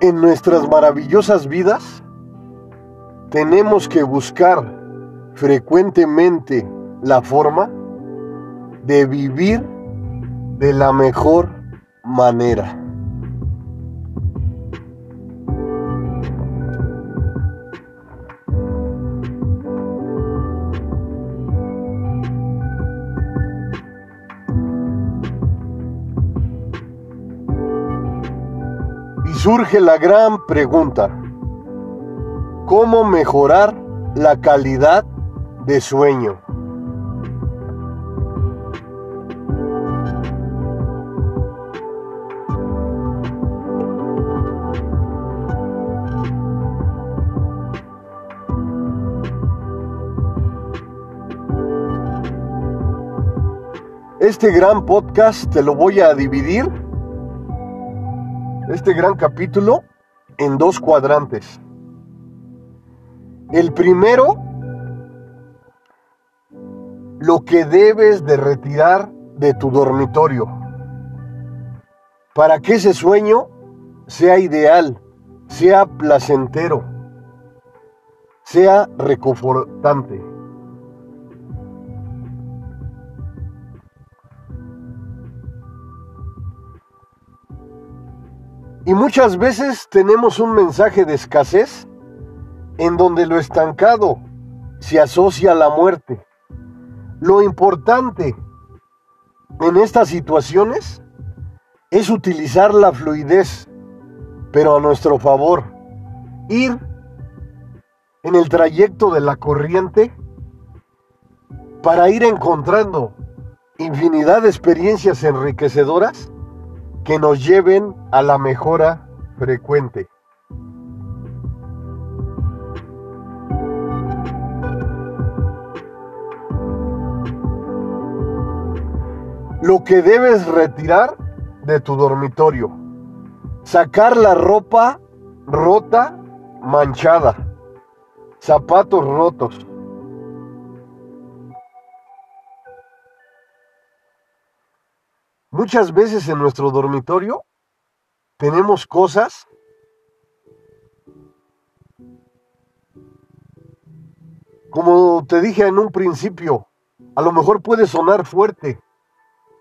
En nuestras maravillosas vidas tenemos que buscar frecuentemente la forma de vivir de la mejor manera. Surge la gran pregunta, ¿cómo mejorar la calidad de sueño? Este gran podcast te lo voy a dividir, este gran capítulo, en dos cuadrantes. El primero, lo que debes de retirar de tu dormitorio para que ese sueño sea ideal, sea placentero, sea reconfortante. Y muchas veces tenemos un mensaje de escasez en donde lo estancado se asocia a la muerte. Lo importante en estas situaciones es utilizar la fluidez, pero a nuestro favor. Ir en el trayecto de la corriente para ir encontrando infinidad de experiencias enriquecedoras que nos lleven a la mejora frecuente. Lo que debes retirar de tu dormitorio. Sacar la ropa rota, manchada. Zapatos rotos. Muchas veces en nuestro dormitorio tenemos cosas como te dije en un principio, a lo mejor puede sonar fuerte,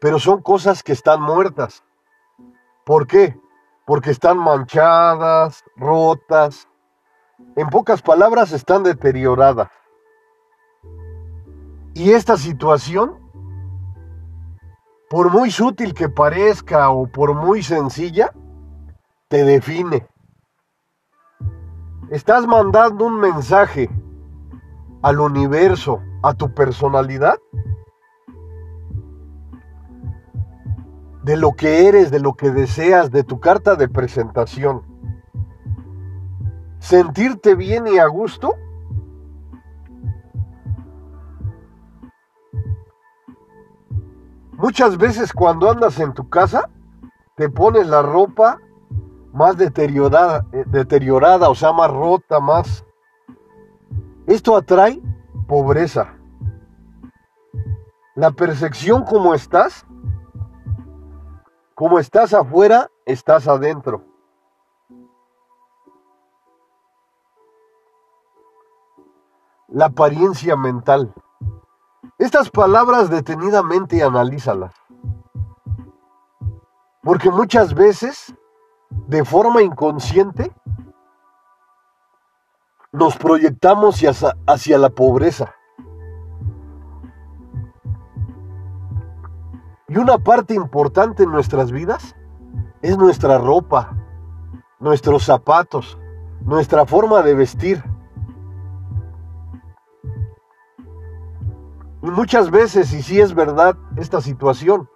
pero son cosas que están muertas. ¿Por qué? Porque están manchadas, rotas, en pocas palabras están deterioradas. Y esta situación por muy sutil que parezca o por muy sencilla, te define. Estás mandando un mensaje al universo, a tu personalidad, de lo que eres, de lo que deseas, de tu carta de presentación. Sentirte bien y a gusto Muchas veces cuando andas en tu casa, te pones la ropa más deteriorada, eh, deteriorada, o sea, más rota, más... Esto atrae pobreza. La percepción como estás, como estás afuera, estás adentro. La apariencia mental. Estas palabras detenidamente analízalas. Porque muchas veces, de forma inconsciente, nos proyectamos hacia, la pobreza. Y una parte importante en nuestras vidas es nuestra ropa, nuestros zapatos, nuestra forma de vestir. Muchas veces, y si es verdad esta situación,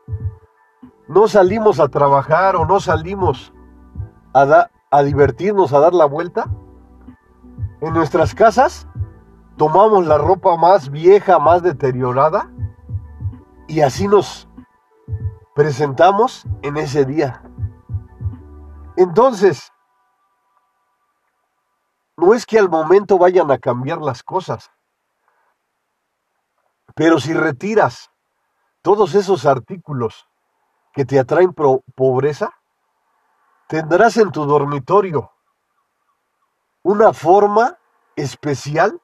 no salimos a trabajar o no salimos a, a divertirnos, a dar la vuelta. En nuestras casas tomamos la ropa más vieja, más deteriorada, y así nos presentamos en ese día. Entonces, no es que al momento vayan a cambiar las cosas, Pero si retiras todos esos artículos que te atraen pobreza, tendrás en tu dormitorio una forma especial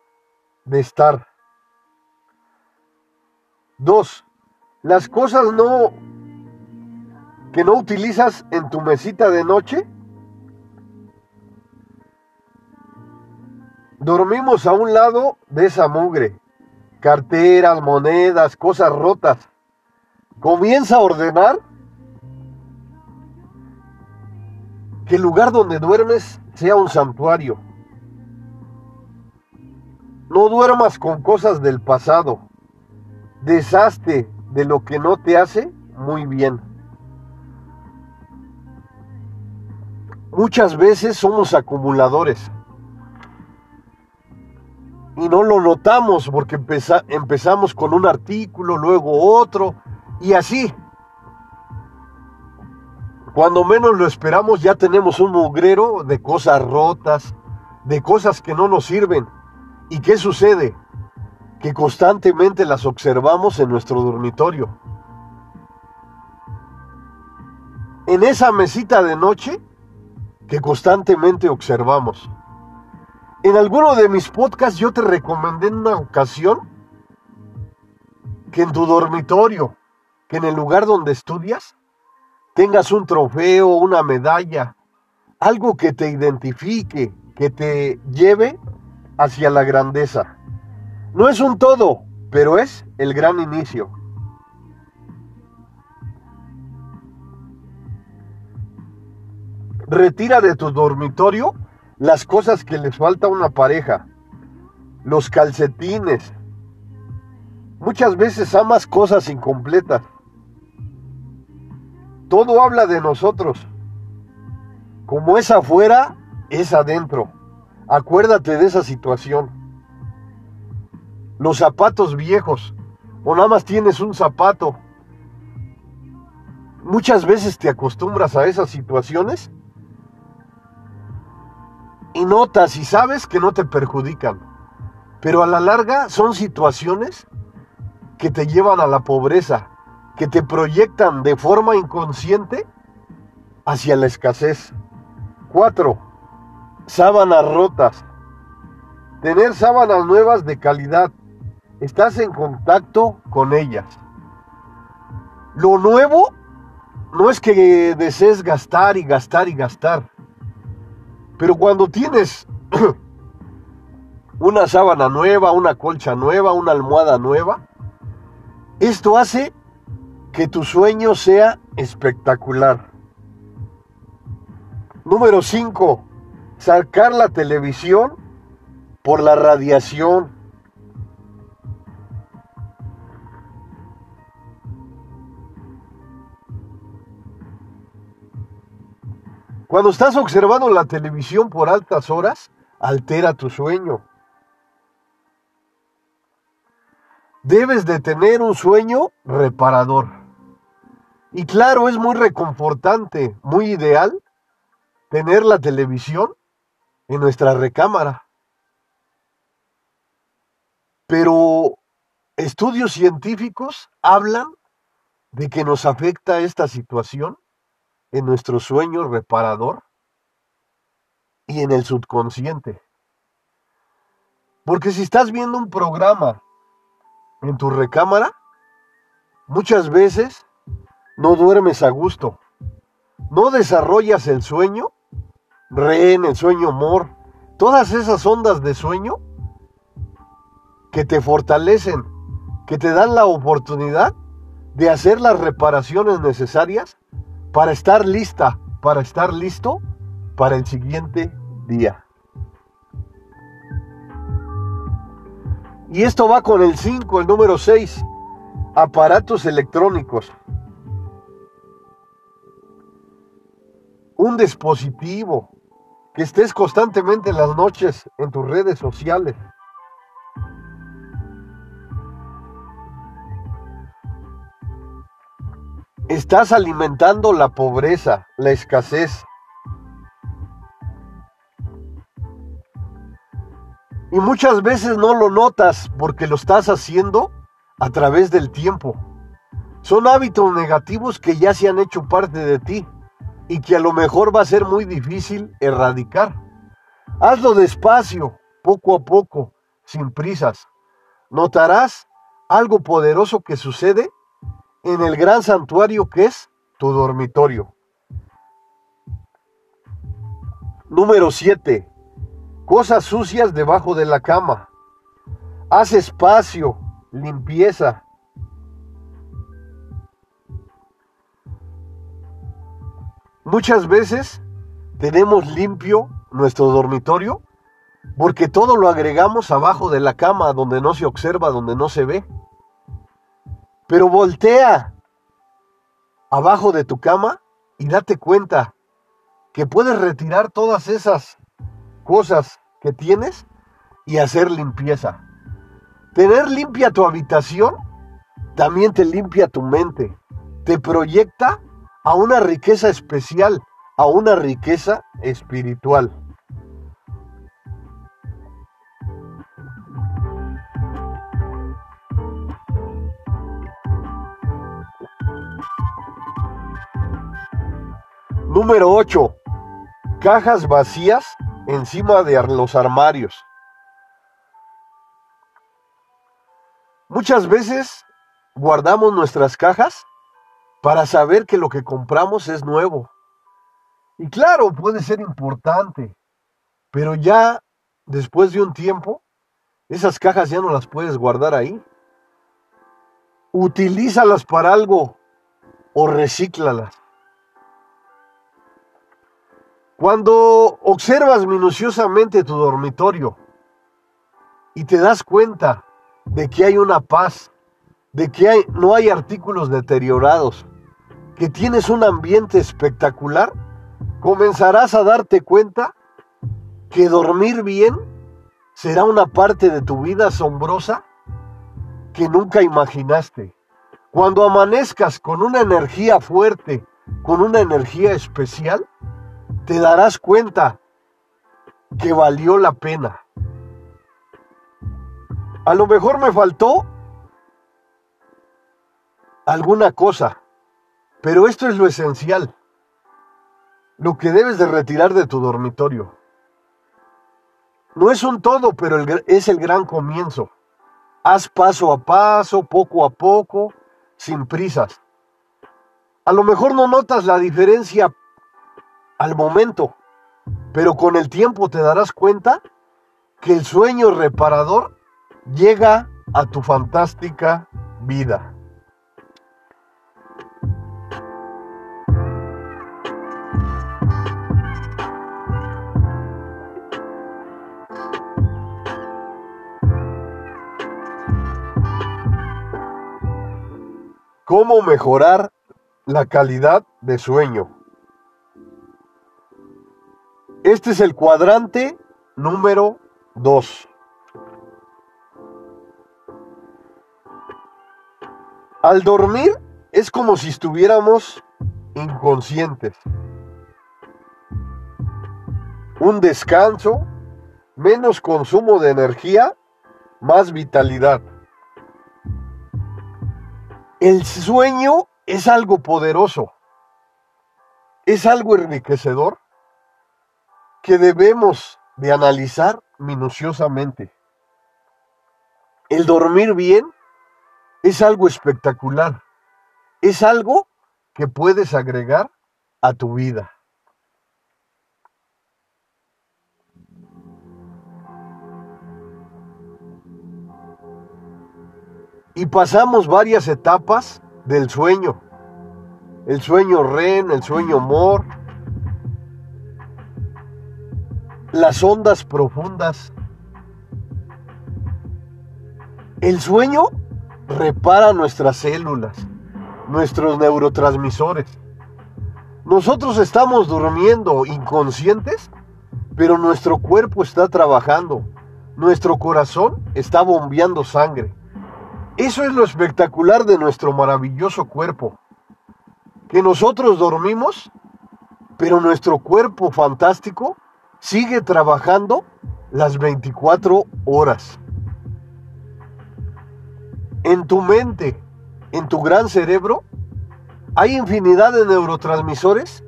de estar. Dos, las cosas no que no utilizas en tu mesita de noche. Dormimos a un lado de esa mugre. Carteras, monedas, cosas rotas. Comienza a ordenar que el lugar donde duermes sea un santuario. No duermas con cosas del pasado. Deshazte de lo que no te hace muy bien. Muchas veces somos acumuladores y no lo notamos porque empezamos con un artículo, luego otro y así. Cuando menos lo esperamos ya tenemos un mugrero de cosas rotas, de cosas que no nos sirven. ¿Y qué sucede? Que constantemente las observamos en nuestro dormitorio. En esa mesita de noche que constantemente observamos. En alguno de mis podcasts yo te recomendé en una ocasión que en tu dormitorio, que en el lugar donde estudias, tengas un trofeo, una medalla, algo que te identifique, que te lleve hacia la grandeza. No es un todo, pero es el gran inicio. Retira de tu dormitorio las cosas que les falta a una pareja, los calcetines. Muchas veces amas cosas incompletas. Todo habla de nosotros. Como es afuera, es adentro. Acuérdate de esa situación. Los zapatos viejos, o nada más tienes un zapato. Muchas veces te acostumbras a esas situaciones y notas y sabes que no te perjudican. Pero a la larga son situaciones que te llevan a la pobreza, que te proyectan de forma inconsciente hacia la escasez. Cuatro, sábanas rotas. Tener sábanas nuevas de calidad. Estás en contacto con ellas. Lo nuevo no es que desees gastar y gastar y gastar. Pero cuando tienes una sábana nueva, una colcha nueva, una almohada nueva, esto hace que tu sueño sea espectacular. Número 5. Sacar la televisión por la radiación. Cuando estás observando la televisión por altas horas, altera tu sueño. Debes de tener un sueño reparador. Y claro, es muy reconfortante, muy ideal tener la televisión en nuestra recámara. Pero estudios científicos hablan de que nos afecta esta situación en nuestro sueño reparador y en el subconsciente. Porque si estás viendo un programa en tu recámara, muchas veces no duermes a gusto, no desarrollas el sueño, rehén, el sueño amor, todas esas ondas de sueño que te fortalecen, que te dan la oportunidad de hacer las reparaciones necesarias para estar lista, para estar listo para el siguiente día. Y esto va con el 5, el número 6, aparatos electrónicos. Un dispositivo que estés constantemente en las noches en tus redes sociales. Estás alimentando la pobreza, la escasez. Y muchas veces no lo notas porque lo estás haciendo a través del tiempo. Son hábitos negativos que ya se han hecho parte de ti y que a lo mejor va a ser muy difícil erradicar. Hazlo despacio, poco a poco, sin prisas. Notarás algo poderoso que sucede en el gran santuario que es tu dormitorio. Número 7. Cosas sucias debajo de la cama. Haz espacio, limpieza. Muchas veces tenemos limpio nuestro dormitorio porque todo lo agregamos abajo de la cama donde no se observa, donde no se ve. Pero voltea abajo de tu cama y date cuenta que puedes retirar todas esas cosas que tienes y hacer limpieza. Tener limpia tu habitación también te limpia tu mente, te proyecta a una riqueza especial, a una riqueza espiritual. Número 8. Cajas vacías encima de los armarios. Muchas veces guardamos nuestras cajas para saber que lo que compramos es nuevo. Y claro, puede ser importante, pero ya después de un tiempo, esas cajas ya no las puedes guardar ahí. Utilízalas para algo o recíclalas. Cuando observas minuciosamente tu dormitorio y te das cuenta de que hay una paz, de que no hay artículos deteriorados, que tienes un ambiente espectacular, comenzarás a darte cuenta que dormir bien será una parte de tu vida asombrosa que nunca imaginaste. Cuando amanezcas con una energía fuerte, con una energía especial, te darás cuenta que valió la pena. A lo mejor me faltó alguna cosa, pero esto es lo esencial, lo que debes de retirar de tu dormitorio. No es un todo, pero es el gran comienzo. Haz paso a paso, poco a poco, sin prisas. A lo mejor no notas la diferencia al momento, pero con el tiempo te darás cuenta que el sueño reparador llega a tu fantástica vida. ¿Cómo mejorar la calidad de sueño? Este es el cuadrante número 2. Al dormir es como si estuviéramos inconscientes. Un descanso, menos consumo de energía, más vitalidad. El sueño es algo poderoso, es algo enriquecedor que debemos de analizar minuciosamente. El dormir bien es algo espectacular, es algo que puedes agregar a tu vida. Y pasamos varias etapas del sueño. El sueño REN, el sueño MOR, las ondas profundas. El sueño repara nuestras células, nuestros neurotransmisores. Nosotros estamos durmiendo inconscientes, pero nuestro cuerpo está trabajando, nuestro corazón está bombeando sangre. Eso es lo espectacular de nuestro maravilloso cuerpo, que nosotros dormimos, pero nuestro cuerpo fantástico sigue trabajando las 24 horas. En tu mente, en tu gran cerebro, hay infinidad de neurotransmisores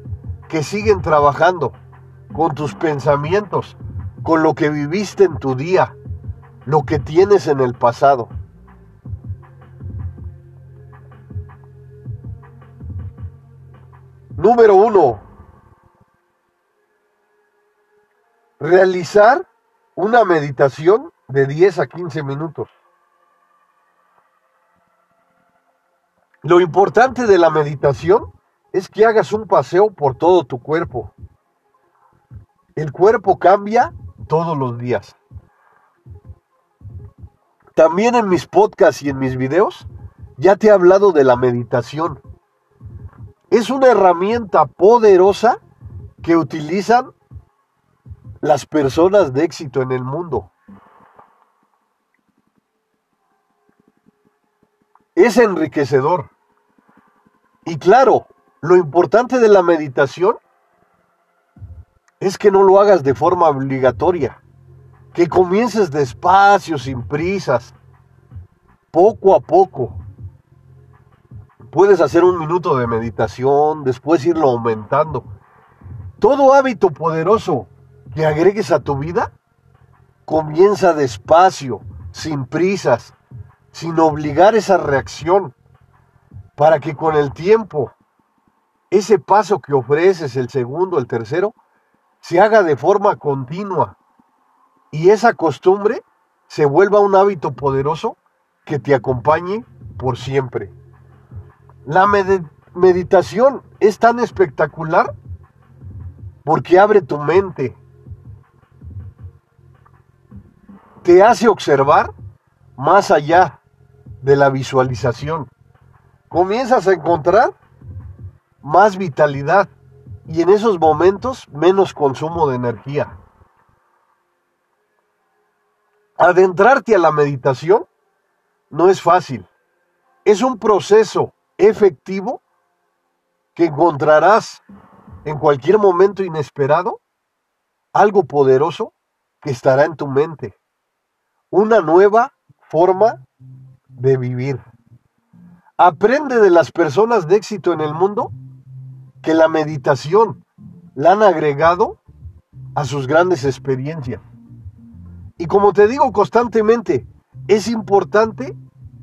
que siguen trabajando con tus pensamientos, con lo que viviste en tu día, lo que tienes en el pasado. Número uno, realizar una meditación de 10 a 15 minutos. Lo importante de la meditación es que hagas un paseo por todo tu cuerpo. El cuerpo cambia todos los días. También en mis podcasts y en mis videos ya te he hablado de la meditación. Es una herramienta poderosa que utilizan las personas de éxito en el mundo. Es enriquecedor. Y claro, lo importante de la meditación es que no lo hagas de forma obligatoria, que comiences despacio, sin prisas, poco a poco. Puedes hacer un minuto de meditación, después irlo aumentando. Todo hábito poderoso que agregues a tu vida comienza despacio, sin prisas, sin obligar esa reacción, para que con el tiempo ese paso que ofreces, el segundo, el tercero, se haga de forma continua y esa costumbre se vuelva un hábito poderoso que te acompañe por siempre. La meditación es tan espectacular porque abre tu mente, te hace observar más allá de la visualización. Comienzas a encontrar más vitalidad y en esos momentos menos consumo de energía. Adentrarte a la meditación no es fácil. Es un proceso efectivo que encontrarás en cualquier momento inesperado algo poderoso que estará en tu mente. Una nueva forma de vivir. Aprende de las personas de éxito en el mundo que la meditación la han agregado a sus grandes experiencias. Y como te digo constantemente, es importante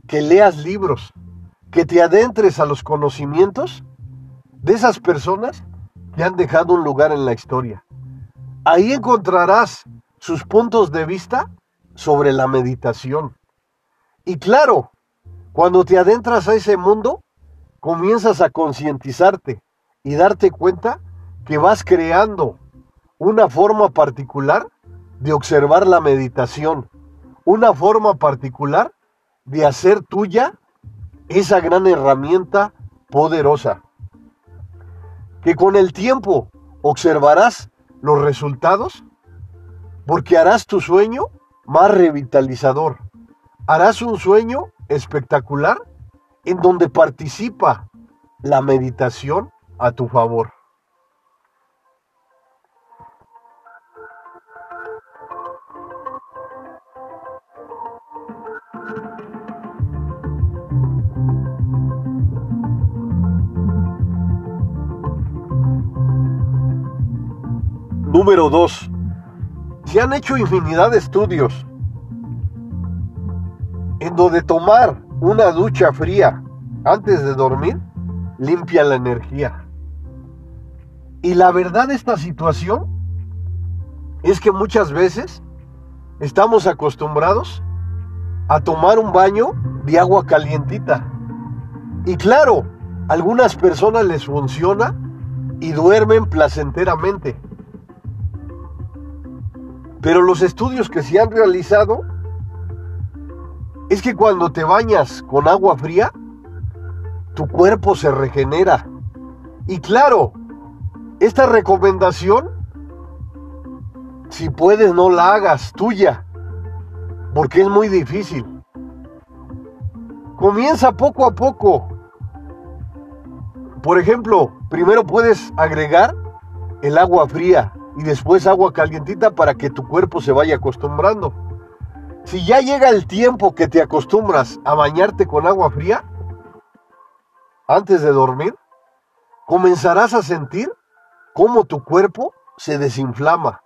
que leas libros, que te adentres a los conocimientos de esas personas que han dejado un lugar en la historia. Ahí encontrarás sus puntos de vista sobre la meditación. Y claro, cuando te adentras a ese mundo, comienzas a concientizarte y darte cuenta que vas creando una forma particular de observar la meditación, una forma particular de hacer tuya esa gran herramienta poderosa, que con el tiempo observarás los resultados, porque harás tu sueño más revitalizador, harás un sueño espectacular en donde participa la meditación a tu favor. Número 2. Se han hecho infinidad de estudios en donde tomar una ducha fría antes de dormir limpia la energía. Y la verdad de esta situación es que muchas veces estamos acostumbrados a tomar un baño de agua calientita. Y claro, a algunas personas les funciona y duermen placenteramente. Pero los estudios que se han realizado es que cuando te bañas con agua fría, tu cuerpo se regenera. Y claro, esta recomendación, si puedes, no la hagas tuya, porque es muy difícil. Comienza poco a poco. Por ejemplo, primero puedes agregar el agua fría y después agua calientita para que tu cuerpo se vaya acostumbrando. Si ya llega el tiempo que te acostumbras a bañarte con agua fría, antes de dormir, comenzarás a sentir cómo tu cuerpo se desinflama,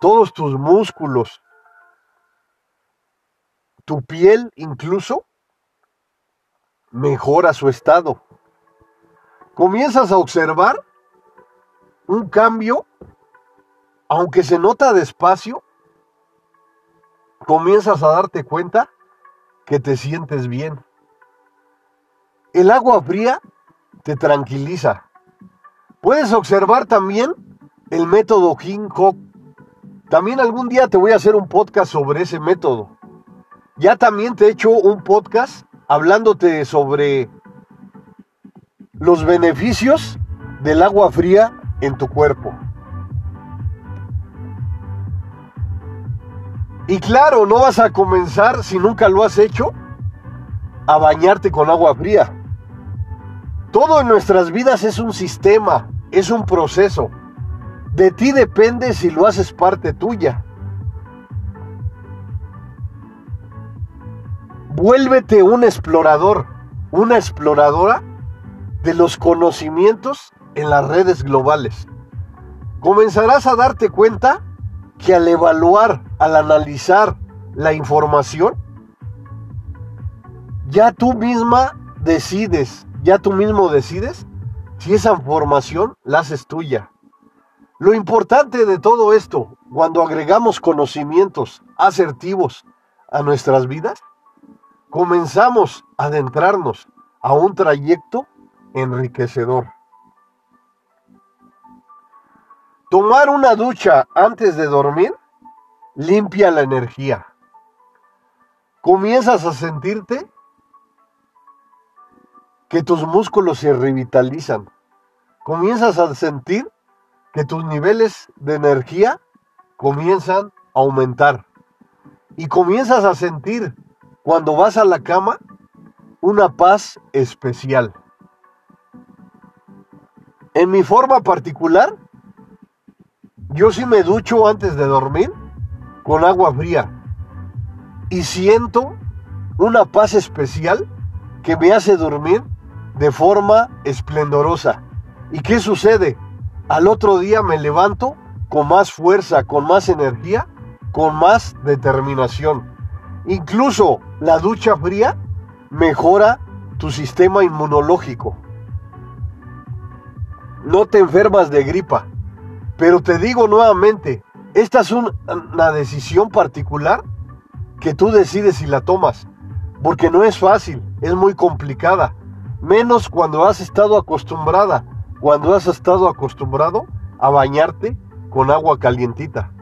todos tus músculos, tu piel incluso mejora su estado. Comienzas a observar un cambio, aunque se nota despacio, comienzas a darte cuenta que te sientes bien. El agua fría te tranquiliza. Puedes observar también el método King Kong. También algún día te voy a hacer un podcast sobre ese método. Ya también te he hecho un podcast hablándote sobre los beneficios del agua fría en tu cuerpo. Y claro, no vas a comenzar si nunca lo has hecho a bañarte con agua fría. Todo en nuestras vidas es un sistema, es un proceso. De ti depende si lo haces parte tuya. Vuélvete un explorador, una exploradora de los conocimientos en las redes globales. Comenzarás a darte cuenta que al evaluar, al analizar la información, ya tú misma decides, ya tú mismo decides si esa información la haces tuya. Lo importante de todo esto, cuando agregamos conocimientos asertivos a nuestras vidas, comenzamos a adentrarnos a un trayecto enriquecedor. Tomar una ducha antes de dormir limpia la energía. Comienzas a sentirte que tus músculos se revitalizan. Comienzas a sentir que tus niveles de energía comienzan a aumentar. Y comienzas a sentir cuando vas a la cama, una paz especial. En mi forma particular, yo sí me ducho antes de dormir con agua fría y siento una paz especial que me hace dormir de forma esplendorosa. ¿Y qué sucede? Al otro día me levanto con más fuerza, con más energía, con más determinación. Incluso la ducha fría mejora tu sistema inmunológico. No te enfermas de gripa. Pero te digo nuevamente, esta es una decisión particular que tú decides si la tomas. Porque no es fácil, es muy complicada. Menos cuando has estado acostumbrada, cuando has estado acostumbrado a bañarte con agua calientita.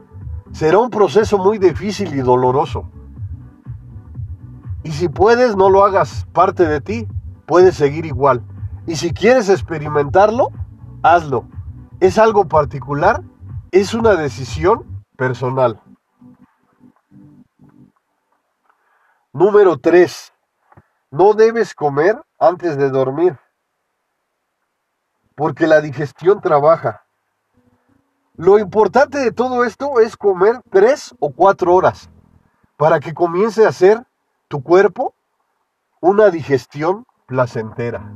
Será un proceso muy difícil y doloroso. Y si puedes, no lo hagas parte de ti, puedes seguir igual. Y si quieres experimentarlo, hazlo. Es algo particular, es una decisión personal. Número 3. No debes comer antes de dormir, porque la digestión trabaja. Lo importante de todo esto es comer 3 o 4 horas para que comience a hacer tu cuerpo una digestión placentera.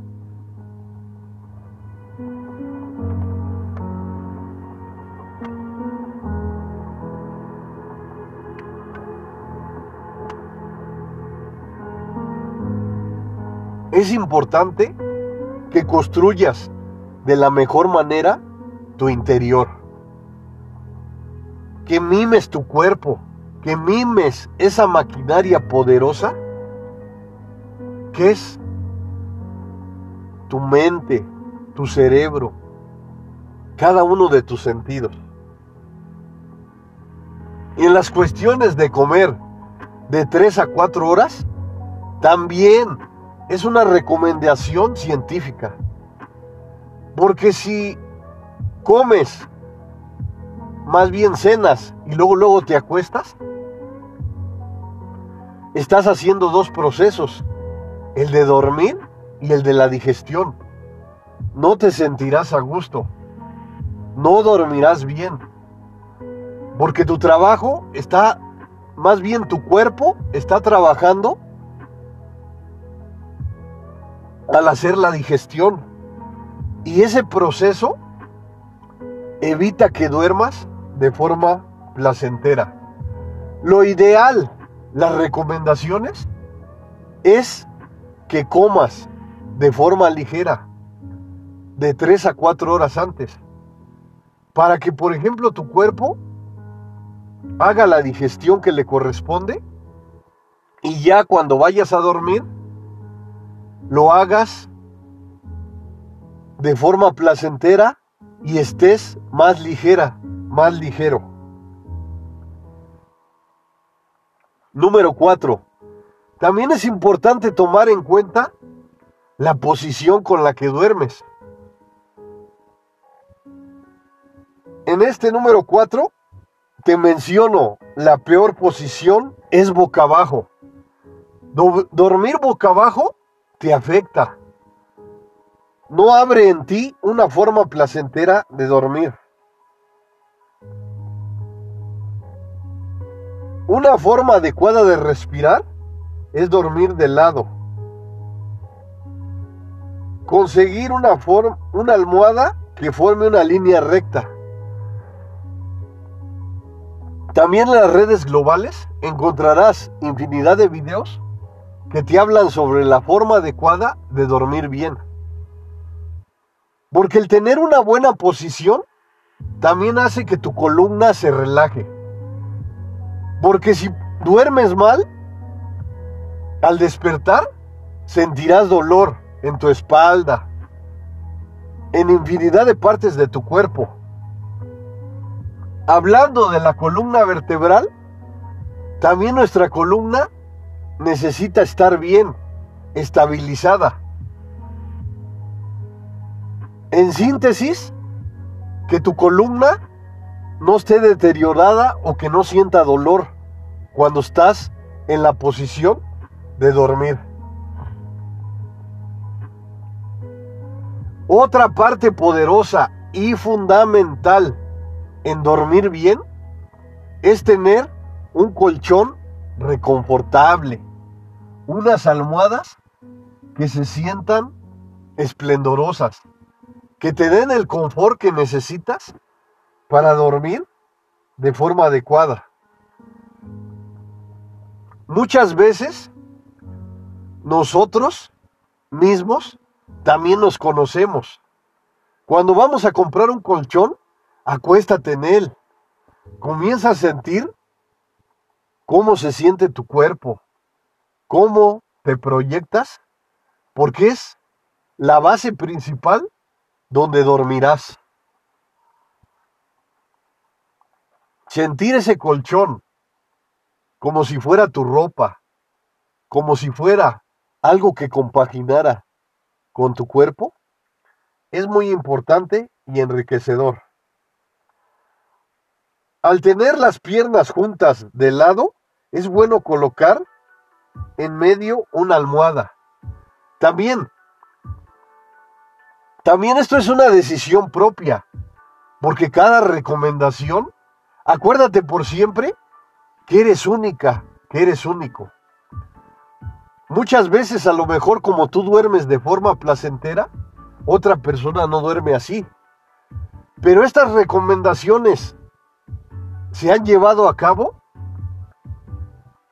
Es importante que construyas de la mejor manera tu interior. Que mimes tu cuerpo que mimes esa maquinaria poderosa que es tu mente, tu cerebro, cada uno de tus sentidos. Y en las cuestiones de comer de 3 a 4 horas, también es una recomendación científica. Porque si comes, más bien cenas y luego luego te acuestas, estás haciendo dos procesos, el de dormir y el de la digestión. No te sentirás a gusto, no dormirás bien, porque tu trabajo está más bien tu cuerpo está trabajando al hacer la digestión. Y ese proceso evita que duermas de forma placentera. Lo ideal, las recomendaciones, es que comas de forma ligera, de 3 a 4 horas antes, para que, por ejemplo, tu cuerpo haga la digestión que le corresponde y ya cuando vayas a dormir, lo hagas de forma placentera y estés más ligera, más ligero. Número 4. También es importante tomar en cuenta la posición con la que duermes. En este número 4 te menciono, la peor posición es boca abajo. dormir boca abajo te afecta. No abre en ti una forma placentera de dormir. Una forma adecuada de respirar es dormir de lado. Conseguir una, forma, una almohada que forme una línea recta. También en las redes globales encontrarás infinidad de videos que te hablan sobre la forma adecuada de dormir bien. Porque el tener una buena posición también hace que tu columna se relaje. Porque si duermes mal, al despertar sentirás dolor en tu espalda, en infinidad de partes de tu cuerpo. Hablando de la columna vertebral, también nuestra columna necesita estar bien, estabilizada. En síntesis, que tu columna no esté deteriorada o que no sienta dolor cuando estás en la posición de dormir. Otra parte poderosa y fundamental en dormir bien es tener un colchón reconfortable, unas almohadas que se sientan esplendorosas, que te den el confort que necesitas para dormir de forma adecuada. Muchas veces nosotros mismos también nos conocemos. Cuando vamos a comprar un colchón, acuéstate en él. Comienza a sentir cómo se siente tu cuerpo, cómo te proyectas, porque es la base principal donde dormirás. Sentir ese colchón como si fuera tu ropa, como si fuera algo que compaginara con tu cuerpo, es muy importante y enriquecedor. Al tener las piernas juntas de lado, es bueno colocar en medio una almohada. También, también esto es una decisión propia, porque cada recomendación, acuérdate por siempre que eres única, que eres único. Muchas veces a lo mejor como tú duermes de forma placentera, otra persona no duerme así. Pero estas recomendaciones se han llevado a cabo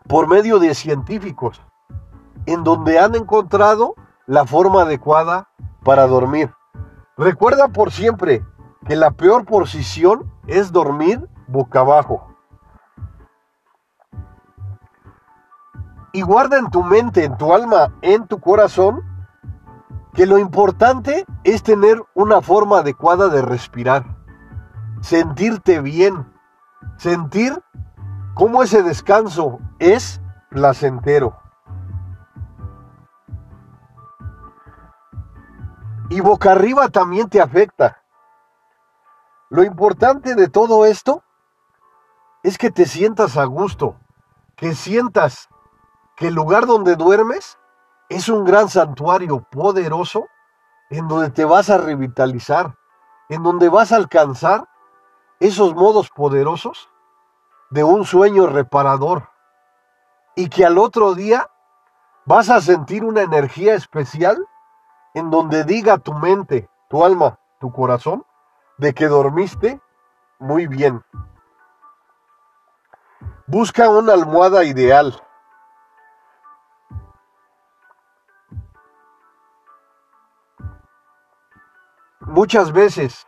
por medio de científicos, en donde han encontrado la forma adecuada para dormir. Recuerda por siempre que la peor posición es dormir boca abajo. y guarda en tu mente, en tu alma, en tu corazón, que lo importante es tener una forma adecuada de respirar, sentirte bien, sentir cómo ese descanso es placentero. Y boca arriba también te afecta. Lo importante de todo esto es que te sientas a gusto, que sientas que el lugar donde duermes es un gran santuario poderoso en donde te vas a revitalizar, en donde vas a alcanzar esos modos poderosos de un sueño reparador y que al otro día vas a sentir una energía especial en donde diga tu mente, tu alma, tu corazón, de que dormiste muy bien. Busca una almohada ideal. Muchas veces,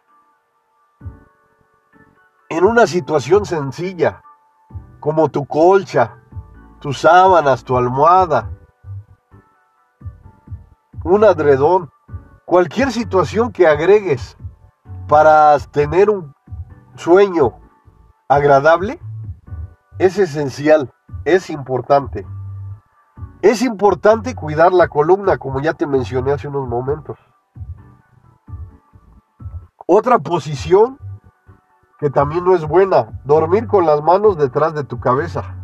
en una situación sencilla, como tu colcha, tus sábanas, tu almohada, un adredón, cualquier situación que agregues para tener un sueño agradable, es esencial, es importante. Es importante cuidar la columna, como ya te mencioné hace unos momentos. Otra posición que también no es buena, dormir con las manos detrás de tu cabeza.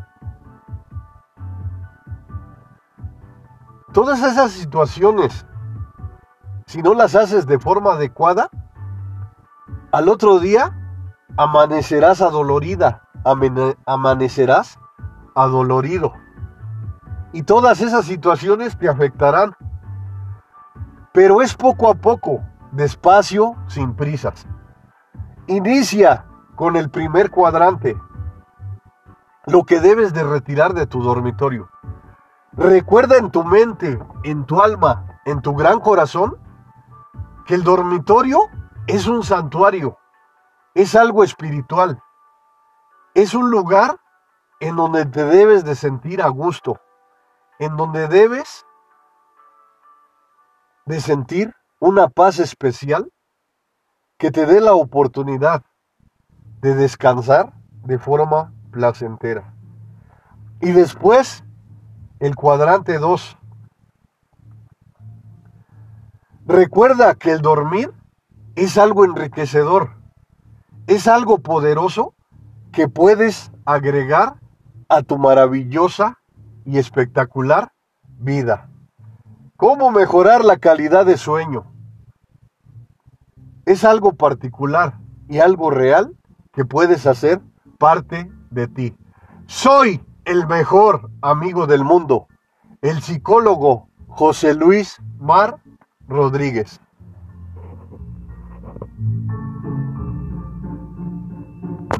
Todas esas situaciones, si no las haces de forma adecuada, al otro día amanecerás adolorida, amanecerás adolorido. Y todas esas situaciones te afectarán. Pero es poco a poco, despacio, sin prisas. Inicia con el primer cuadrante, lo que debes de retirar de tu dormitorio. Recuerda en tu mente, en tu alma, en tu gran corazón, que el dormitorio es un santuario, es algo espiritual, es un lugar en donde te debes de sentir a gusto, en donde debes de sentir una paz especial que te dé la oportunidad de descansar de forma placentera. Y después, el cuadrante 2. Recuerda que el dormir es algo enriquecedor, es algo poderoso que puedes agregar a tu maravillosa y espectacular vida. ¿Cómo mejorar la calidad de sueño? Es algo particular y algo real que puedes hacer parte de ti. Soy el mejor amigo del mundo, el psicólogo José Luis Mar Rodríguez.